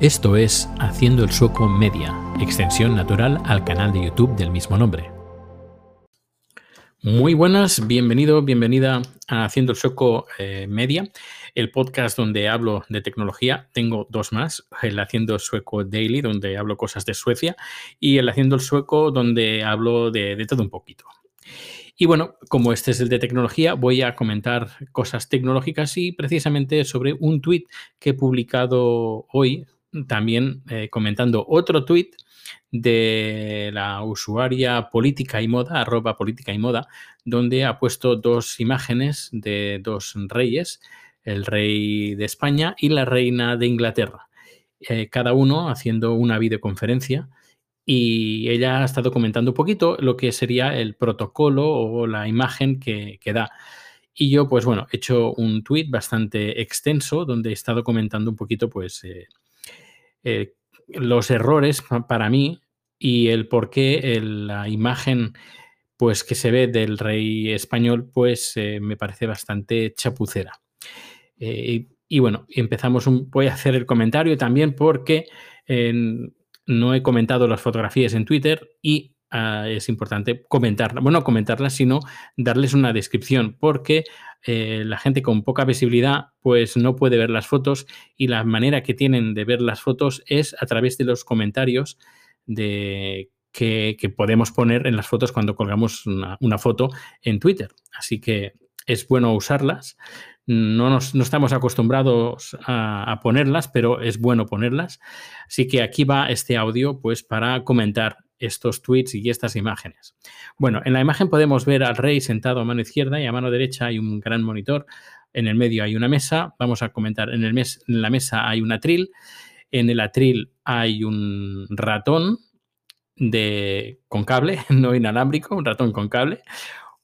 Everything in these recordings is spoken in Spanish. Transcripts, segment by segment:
Esto es Haciendo el Sueco Media, extensión natural al canal de YouTube del mismo nombre. Muy buenas, bienvenido, bienvenida a Haciendo el Sueco eh, Media, el podcast donde hablo de tecnología. Tengo dos más, el Haciendo el Sueco Daily, donde hablo cosas de Suecia, y el Haciendo el Sueco, donde hablo de, de todo un poquito. Y bueno, como este es el de tecnología, voy a comentar cosas tecnológicas y precisamente sobre un tweet que he publicado hoy, también eh, comentando otro tweet de la usuaria política y moda, arroba política y moda, donde ha puesto dos imágenes de dos reyes, el rey de España y la reina de Inglaterra, eh, cada uno haciendo una videoconferencia y ella ha estado comentando un poquito lo que sería el protocolo o la imagen que, da. Y yo, pues bueno, he hecho un tweet bastante extenso donde he estado comentando un poquito, pues, eh, eh, los errores para mí y el por qué la imagen pues que se ve del rey español pues eh, me parece bastante chapucera. Eh, y, bueno, empezamos un, voy a hacer el comentario también porque no he comentado las fotografías en Twitter y Ah, es importante comentarla. Bueno, comentarlas, sino darles una descripción, porque eh, la gente con poca visibilidad pues no puede ver las fotos y la manera que tienen de ver las fotos es a través de los comentarios de que, podemos poner en las fotos cuando colgamos una, foto en Twitter. Así que es bueno usarlas. No, nos, no estamos acostumbrados a, ponerlas, pero es bueno ponerlas. Así que aquí va este audio pues para comentar estos tweets y estas imágenes. Bueno, en la imagen podemos ver al rey sentado a mano izquierda y a mano derecha hay un gran monitor. En el medio hay una mesa. Vamos a comentar, en, el mes, en la mesa hay un atril. En el atril hay un ratón de, con cable, no inalámbrico, un ratón con cable,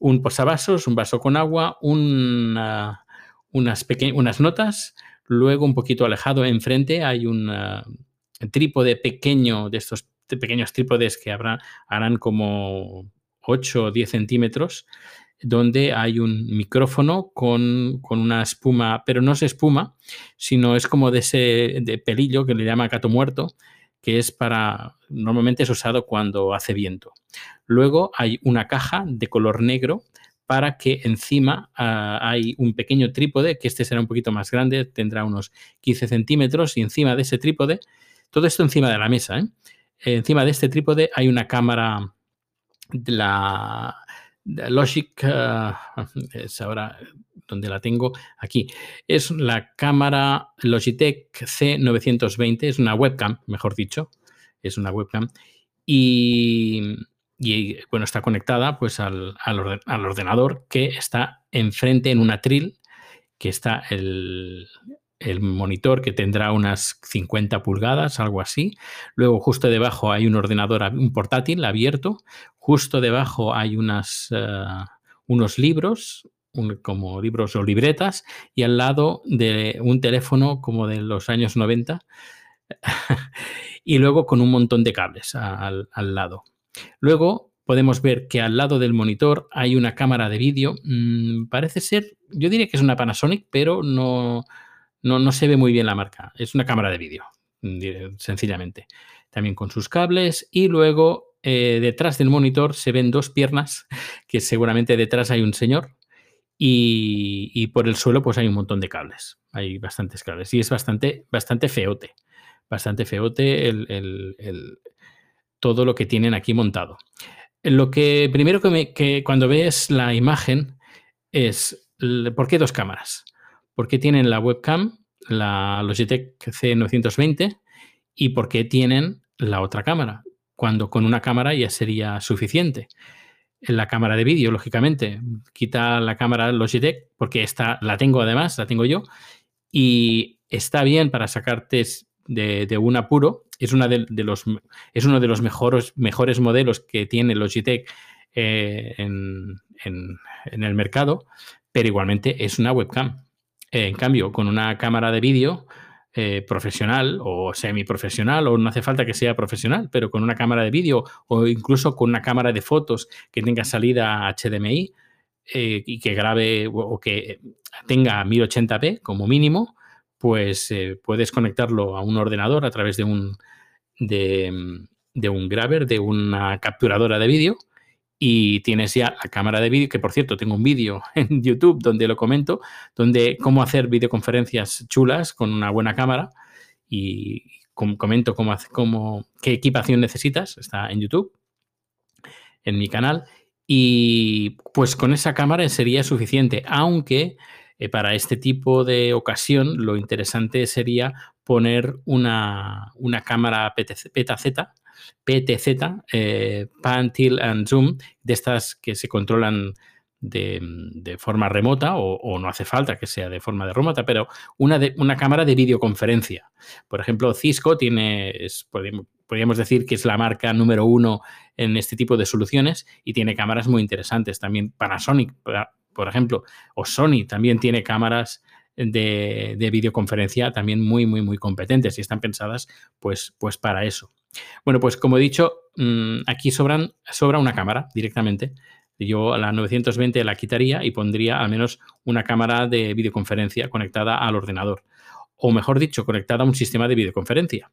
un posavasos, un vaso con agua, unas, unas notas. Luego, un poquito alejado enfrente, hay un trípode pequeño de estos pequeños trípodes que habrá, harán como 8 o 10 centímetros, donde hay un micrófono con, una espuma, pero no es espuma, sino es como de ese de pelillo que le llama gato muerto, que es para, normalmente es usado cuando hace viento. Luego hay una caja de color negro para que encima ah, hay un pequeño trípode, que este será un poquito más grande, tendrá unos 15 centímetros, y encima de ese trípode, todo esto encima de la mesa, ¿eh? encima de este trípode hay una cámara de la, Logic, eh, es ahora donde la tengo, aquí. Es la cámara Logitech C920, es una webcam, mejor dicho, es una webcam. Y, bueno, está conectada pues al, al, ordenador que está enfrente en un atril, que está el, el monitor que tendrá unas 50 pulgadas, algo así. Luego justo debajo hay un ordenador, un portátil abierto. Justo debajo hay unas, eh, unos libros, como libros o libretas, y al lado de un teléfono como de los años 90. y luego con un montón de cables al, lado. Luego podemos ver que al lado del monitor hay una cámara de vídeo. Mm, parece ser, yo diría que es una Panasonic, pero no, no, se ve muy bien la marca. Es una cámara de vídeo, sencillamente. También con sus cables y luego eh, detrás del monitor se ven dos piernas, que seguramente detrás hay un señor y, por el suelo pues hay un montón de cables. Hay bastantes cables y es bastante, bastante feote. Bastante feote el, todo lo que tienen aquí montado. Lo que primero que, que cuando ves la imagen es, ¿por qué dos cámaras? por qué tienen la webcam, la Logitech C920 y por qué tienen la otra cámara, cuando con una cámara ya sería suficiente. En la cámara de vídeo, lógicamente, quita la cámara Logitech, porque esta la tengo además, la tengo yo, y está bien para sacarte de, un apuro. Es, una de, los, es uno de los mejores, mejores modelos que tiene Logitech eh, en, en el mercado, pero igualmente es una webcam. En cambio, con una cámara de vídeo eh, profesional o semiprofesional, o no hace falta que sea profesional, pero con una cámara de vídeo o incluso con una cámara de fotos que tenga salida HDMI eh, y que grabe o que tenga 1080p como mínimo, pues eh, puedes conectarlo a un ordenador a través de un, de, de un grabber, de una capturadora de vídeo y tienes ya la cámara de vídeo, que por cierto tengo un vídeo en YouTube donde lo comento, donde cómo hacer videoconferencias chulas con una buena cámara y comento cómo, cómo, qué equipación necesitas, está en YouTube, en mi canal, y pues con esa cámara sería suficiente, aunque eh, para este tipo de ocasión lo interesante sería poner una, una cámara PTZ, PTZ, eh, Pan, Tilt and Zoom, de estas que se controlan de, forma remota o, no hace falta que sea de forma de remota, pero una, de, una cámara de videoconferencia. Por ejemplo, Cisco tiene, podríamos decir que es la marca número uno en este tipo de soluciones y tiene cámaras muy interesantes. También Panasonic, por ejemplo, o Sony también tiene cámaras de, de, videoconferencia también muy, muy, muy competentes y están pensadas pues, pues para eso. Bueno, pues como he dicho, mm, aquí sobran, sobra una cámara directamente. Yo a la 920 la quitaría y pondría al menos una cámara de videoconferencia conectada al ordenador. O mejor dicho, conectada a un sistema de videoconferencia.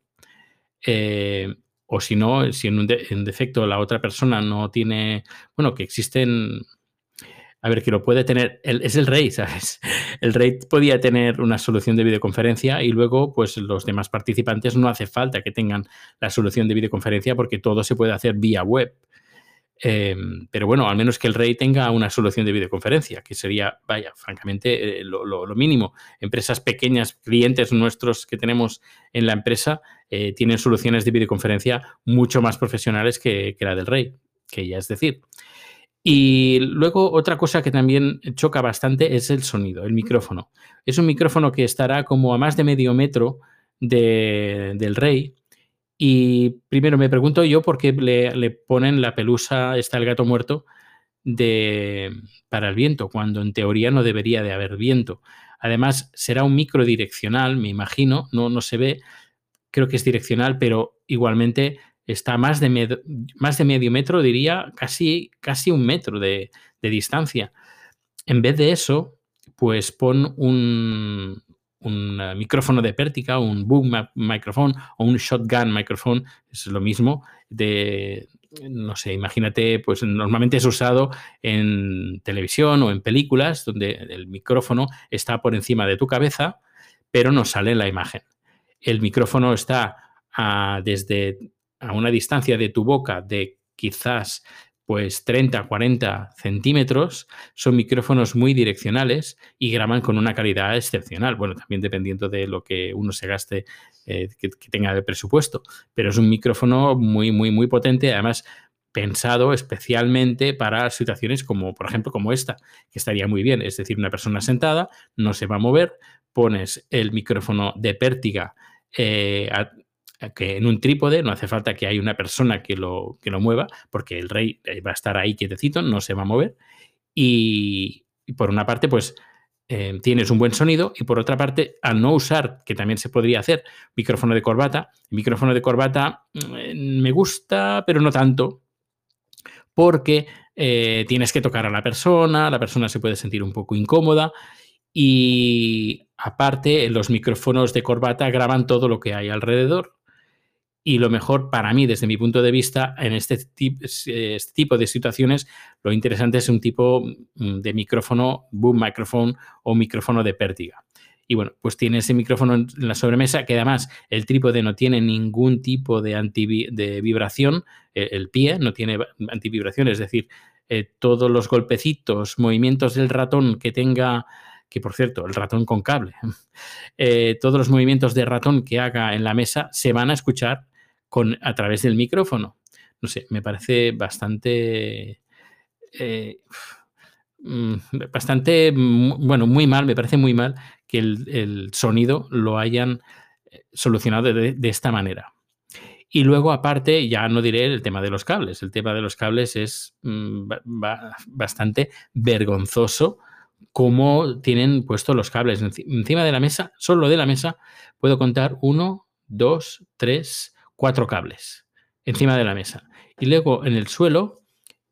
Eh, o si no, si en, un en defecto la otra persona no tiene, bueno, que existen a ver, que lo puede tener, es el rey, ¿sabes? El rey podía tener una solución de videoconferencia y luego, pues los demás participantes no hace falta que tengan la solución de videoconferencia porque todo se puede hacer vía web. Em, pero bueno, al menos que el rey tenga una solución de videoconferencia, que sería, vaya, francamente, eh, lo, mínimo. Empresas pequeñas, clientes nuestros que tenemos en la empresa, eh, tienen soluciones de videoconferencia mucho más profesionales que, que la del rey, que ya es decir. Y luego otra cosa que también choca bastante es el sonido, el micrófono. Es un micrófono que estará como a más de medio metro del rey. Y primero me pregunto yo por qué le, ponen la pelusa, está el gato muerto, de, para el viento, cuando en teoría no debería de haber viento. Además, será un micro direccional, me imagino, no, no se ve, creo que es direccional, pero igualmente está más de, más de medio metro, diría casi, casi un metro de, distancia. En vez de eso, pues pon un, un eh, micrófono de pértica, un boom microphone o un shotgun microphone, es lo mismo, de, no sé, imagínate, pues normalmente es usado en televisión o en películas donde el micrófono está por encima de tu cabeza, pero no sale la imagen. El micrófono está a, desde a una distancia de tu boca de quizás pues 30, 40 centímetros, son micrófonos muy direccionales y graban con una calidad excepcional. Bueno, también dependiendo de lo que uno se gaste, eh, que, tenga de presupuesto, pero es un micrófono muy, muy, muy potente, además pensado especialmente para situaciones como, por ejemplo, como esta, que estaría muy bien. Es decir, una persona sentada no se va a mover, pones el micrófono de pértiga eh, que en un trípode no hace falta que haya una persona que lo, que lo mueva, porque el rey eh, va a estar ahí quietecito, no se va a mover. Y, por una parte, pues eh, tienes un buen sonido y por otra parte, al no usar, que también se podría hacer, micrófono de corbata, micrófono de corbata mm, me gusta, pero no tanto, porque eh, tienes que tocar a la persona, la persona se puede sentir un poco incómoda y aparte los micrófonos de corbata graban todo lo que hay alrededor y lo mejor para mí, desde mi punto de vista, en este, este, tipo de situaciones, lo interesante es un tipo mm, de micrófono, boom microphone o micrófono de pértiga. Y bueno, pues tiene ese micrófono en la sobremesa que además el trípode no tiene ningún tipo de, de vibración, e, el, pie no tiene antivibración, es decir, eh, todos los golpecitos, movimientos del ratón que tenga, que por cierto, el ratón con cable, eh, todos los movimientos de ratón que haga en la mesa se van a escuchar con, a través del micrófono. No sé, me parece bastante... Eh, mm, bastante, bueno, muy mal, me parece muy mal que el, sonido lo hayan eh, solucionado de, esta manera. Y luego, aparte, ya no diré el tema de los cables. El tema de los cables es mm, bastante vergonzoso cómo tienen puestos los cables. Encima de la mesa, solo de la mesa, puedo contar uno, dos, tres, cuatro cables encima de la mesa. Y luego en el suelo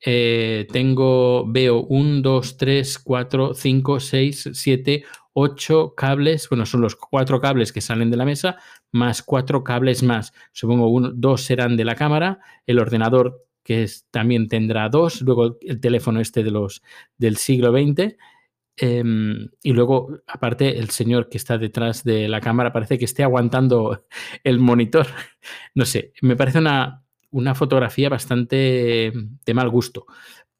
eh, tengo, veo un, dos, tres, cuatro, cinco, seis, siete, ocho cables, bueno, son los cuatro cables que salen de la mesa, más cuatro cables más. Supongo uno, dos serán de la cámara, el ordenador que también tendrá dos, luego el teléfono este de los del siglo XX. Em, y luego, aparte, el señor que está detrás de la cámara parece que esté aguantando el monitor. No sé, me parece una, una fotografía bastante de mal gusto,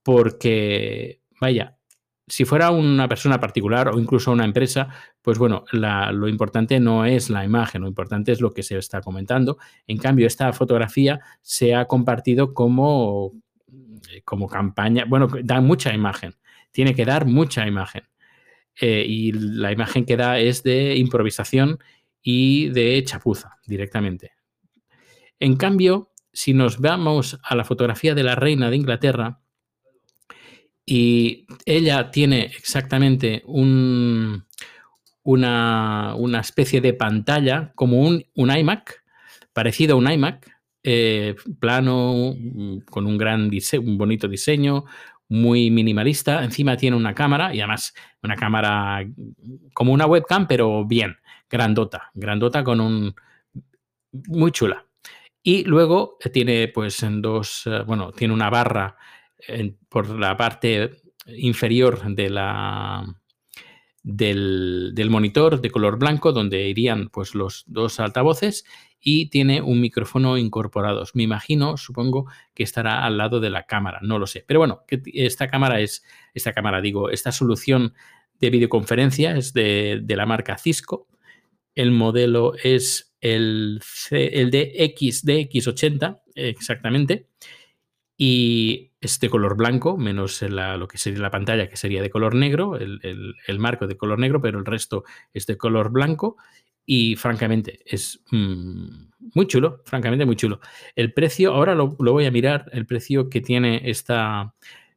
porque, vaya, si fuera una persona particular o incluso una empresa, pues bueno, lo importante no es la imagen, lo importante es lo que se está comentando. En cambio, esta fotografía se ha compartido como, como campaña, bueno, da mucha imagen, tiene que dar mucha imagen. Eh, y la imagen que da es de improvisación y de chapuza directamente. En cambio, si nos vamos a la fotografía de la reina de Inglaterra, y ella tiene exactamente un, una, especie de pantalla como un, iMac, parecido a un iMac, eh, plano, con un gran diseño, un bonito diseño, muy minimalista. Encima tiene una cámara y además una cámara como una webcam, pero bien, grandota, grandota con un muy chula. Y luego tiene pues en dos, eh, bueno, tiene una barra por la parte inferior de la, del, monitor de color blanco donde irían pues, los dos altavoces y tiene un micrófono incorporado. Me imagino, supongo que estará al lado de la cámara, no lo sé. Pero bueno, esta cámara es, esta cámara digo, esta solución de videoconferencia es de, la marca Cisco. El modelo es el, el DX80, exactamente y es de color blanco, menos lo que sería la pantalla, que sería de color negro, el, marco de color negro, pero el resto es de color blanco y francamente es mm, muy chulo, francamente muy chulo. El precio, ahora lo, voy a mirar, el precio que tiene esta,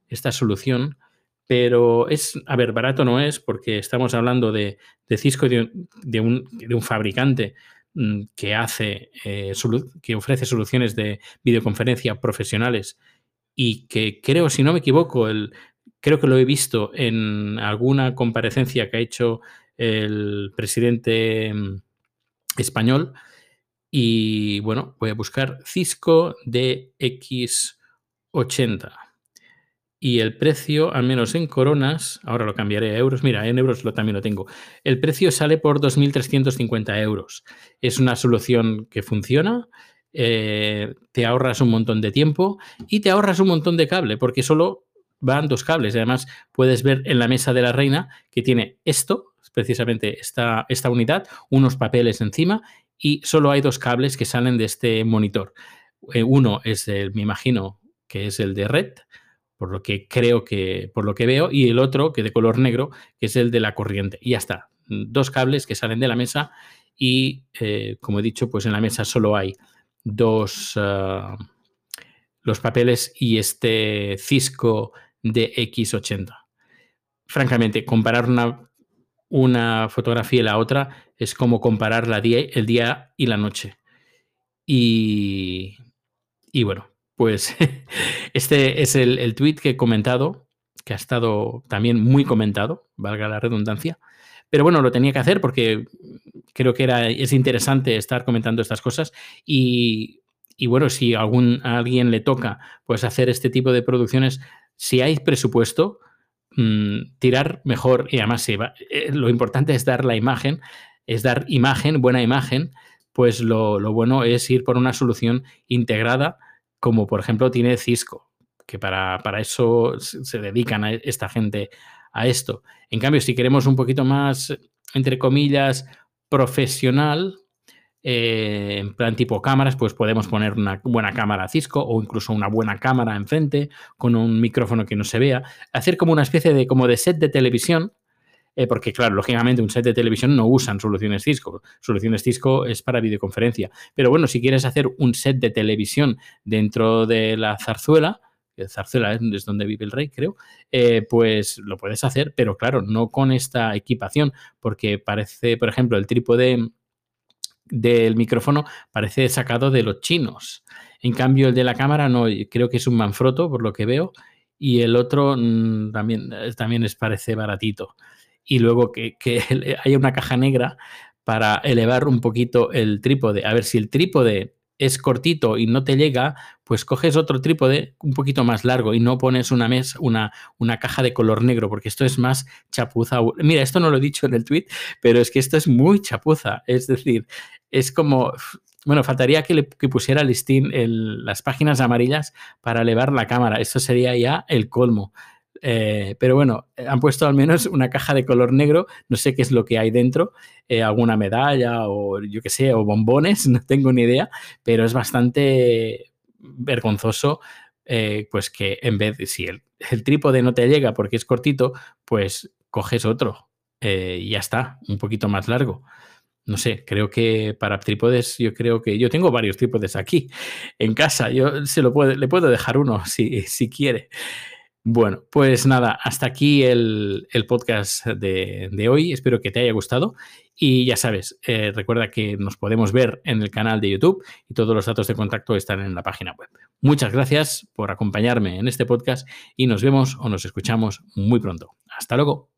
esta solución, pero es, a ver, barato no es porque estamos hablando de, Cisco, de, un, de un fabricante Mm, que hace, eh, que ofrece soluciones de videoconferencia profesionales y que creo, si no me equivoco, el, creo que lo he visto en alguna comparecencia que ha hecho el presidente mm, español. Y bueno, voy a buscar Cisco DX80 y el precio, al menos en coronas, ahora lo cambiaré a euros, mira, en euros lo, también lo tengo, el precio sale por 2.350 euros. Es una solución que funciona, eh, te ahorras un montón de tiempo y te ahorras un montón de cable, porque solo van dos cables. Además, puedes ver en la mesa de la reina que tiene esto, precisamente esta, esta unidad, unos papeles encima y solo hay dos cables que salen de este monitor. Eh, uno es el, me imagino, que es el de red, por lo que creo que, por lo que veo, y el otro, que de color negro, que es el de la corriente. Y ya está. Dos cables que salen de la mesa y, eh, como he dicho, pues en la mesa solo hay dos, ah, los papeles y este Cisco de X80. Francamente, comparar una, una fotografía y la otra es como comparar la día, el día y la noche. Y, y bueno, pues este es el, el tweet que he comentado, que ha estado también muy comentado, valga la redundancia. Pero bueno, lo tenía que hacer porque creo que era, es interesante estar comentando estas cosas y, bueno, si algún, a alguien le toca pues hacer este tipo de producciones, si hay presupuesto, mm, tirar mejor y además eh, lo importante es dar la imagen, es dar imagen, buena imagen, pues lo, lo bueno es ir por una solución integrada como por ejemplo tiene Cisco, que para, eso se dedican a esta gente a esto. En cambio, si queremos un poquito más, entre comillas, profesional, eh, en plan tipo cámaras, pues podemos poner una buena cámara Cisco o incluso una buena cámara enfrente con un micrófono que no se vea. Hacer como una especie de, como de set de televisión eh, porque claro, lógicamente un set de televisión no usan soluciones Cisco, soluciones Cisco es para videoconferencia. Pero bueno, si quieres hacer un set de televisión dentro de la zarzuela, Zarzuela es donde vive el rey, creo, eh, pues lo puedes hacer, pero claro, no con esta equipación, porque parece, por ejemplo, el trípode del micrófono parece sacado de los chinos. En cambio, el de la cámara no, creo que es un Manfrotto, por lo que veo, y el otro mm, también, también es, parece baratito. y luego que, que haya una caja negra para elevar un poquito el trípode. A ver si el trípode es cortito y no te llega, pues coges otro trípode un poquito más largo y no pones una mesa, una, una caja de color negro, porque esto es más chapuza. Mira, esto no lo he dicho en el tweet, pero es que esto es muy chapuza. Es decir, es como. Bueno, faltaría que, le, pusiera listín las páginas amarillas para elevar la cámara. Esto sería ya el colmo. Eh, pero bueno, han puesto al menos una caja de color negro, no sé qué es lo que hay dentro, eh, alguna medalla o yo qué sé, o bombones, no tengo ni idea, pero es bastante vergonzoso eh, pues que en vez de si el, trípode no te llega porque es cortito, pues coges otro y ya está, un poquito más largo. No sé, creo que para trípodes, yo creo que yo tengo varios trípodes aquí en casa. Yo se lo puedo, le puedo dejar uno si, si quiere. Bueno, pues nada, hasta aquí el, podcast de, hoy. Espero que te haya gustado. Y ya sabes, eh, recuerda que nos podemos ver en el canal de YouTube y todos los datos de contacto están en la página web. Muchas gracias por acompañarme en este podcast y nos vemos o nos escuchamos muy pronto. Hasta luego.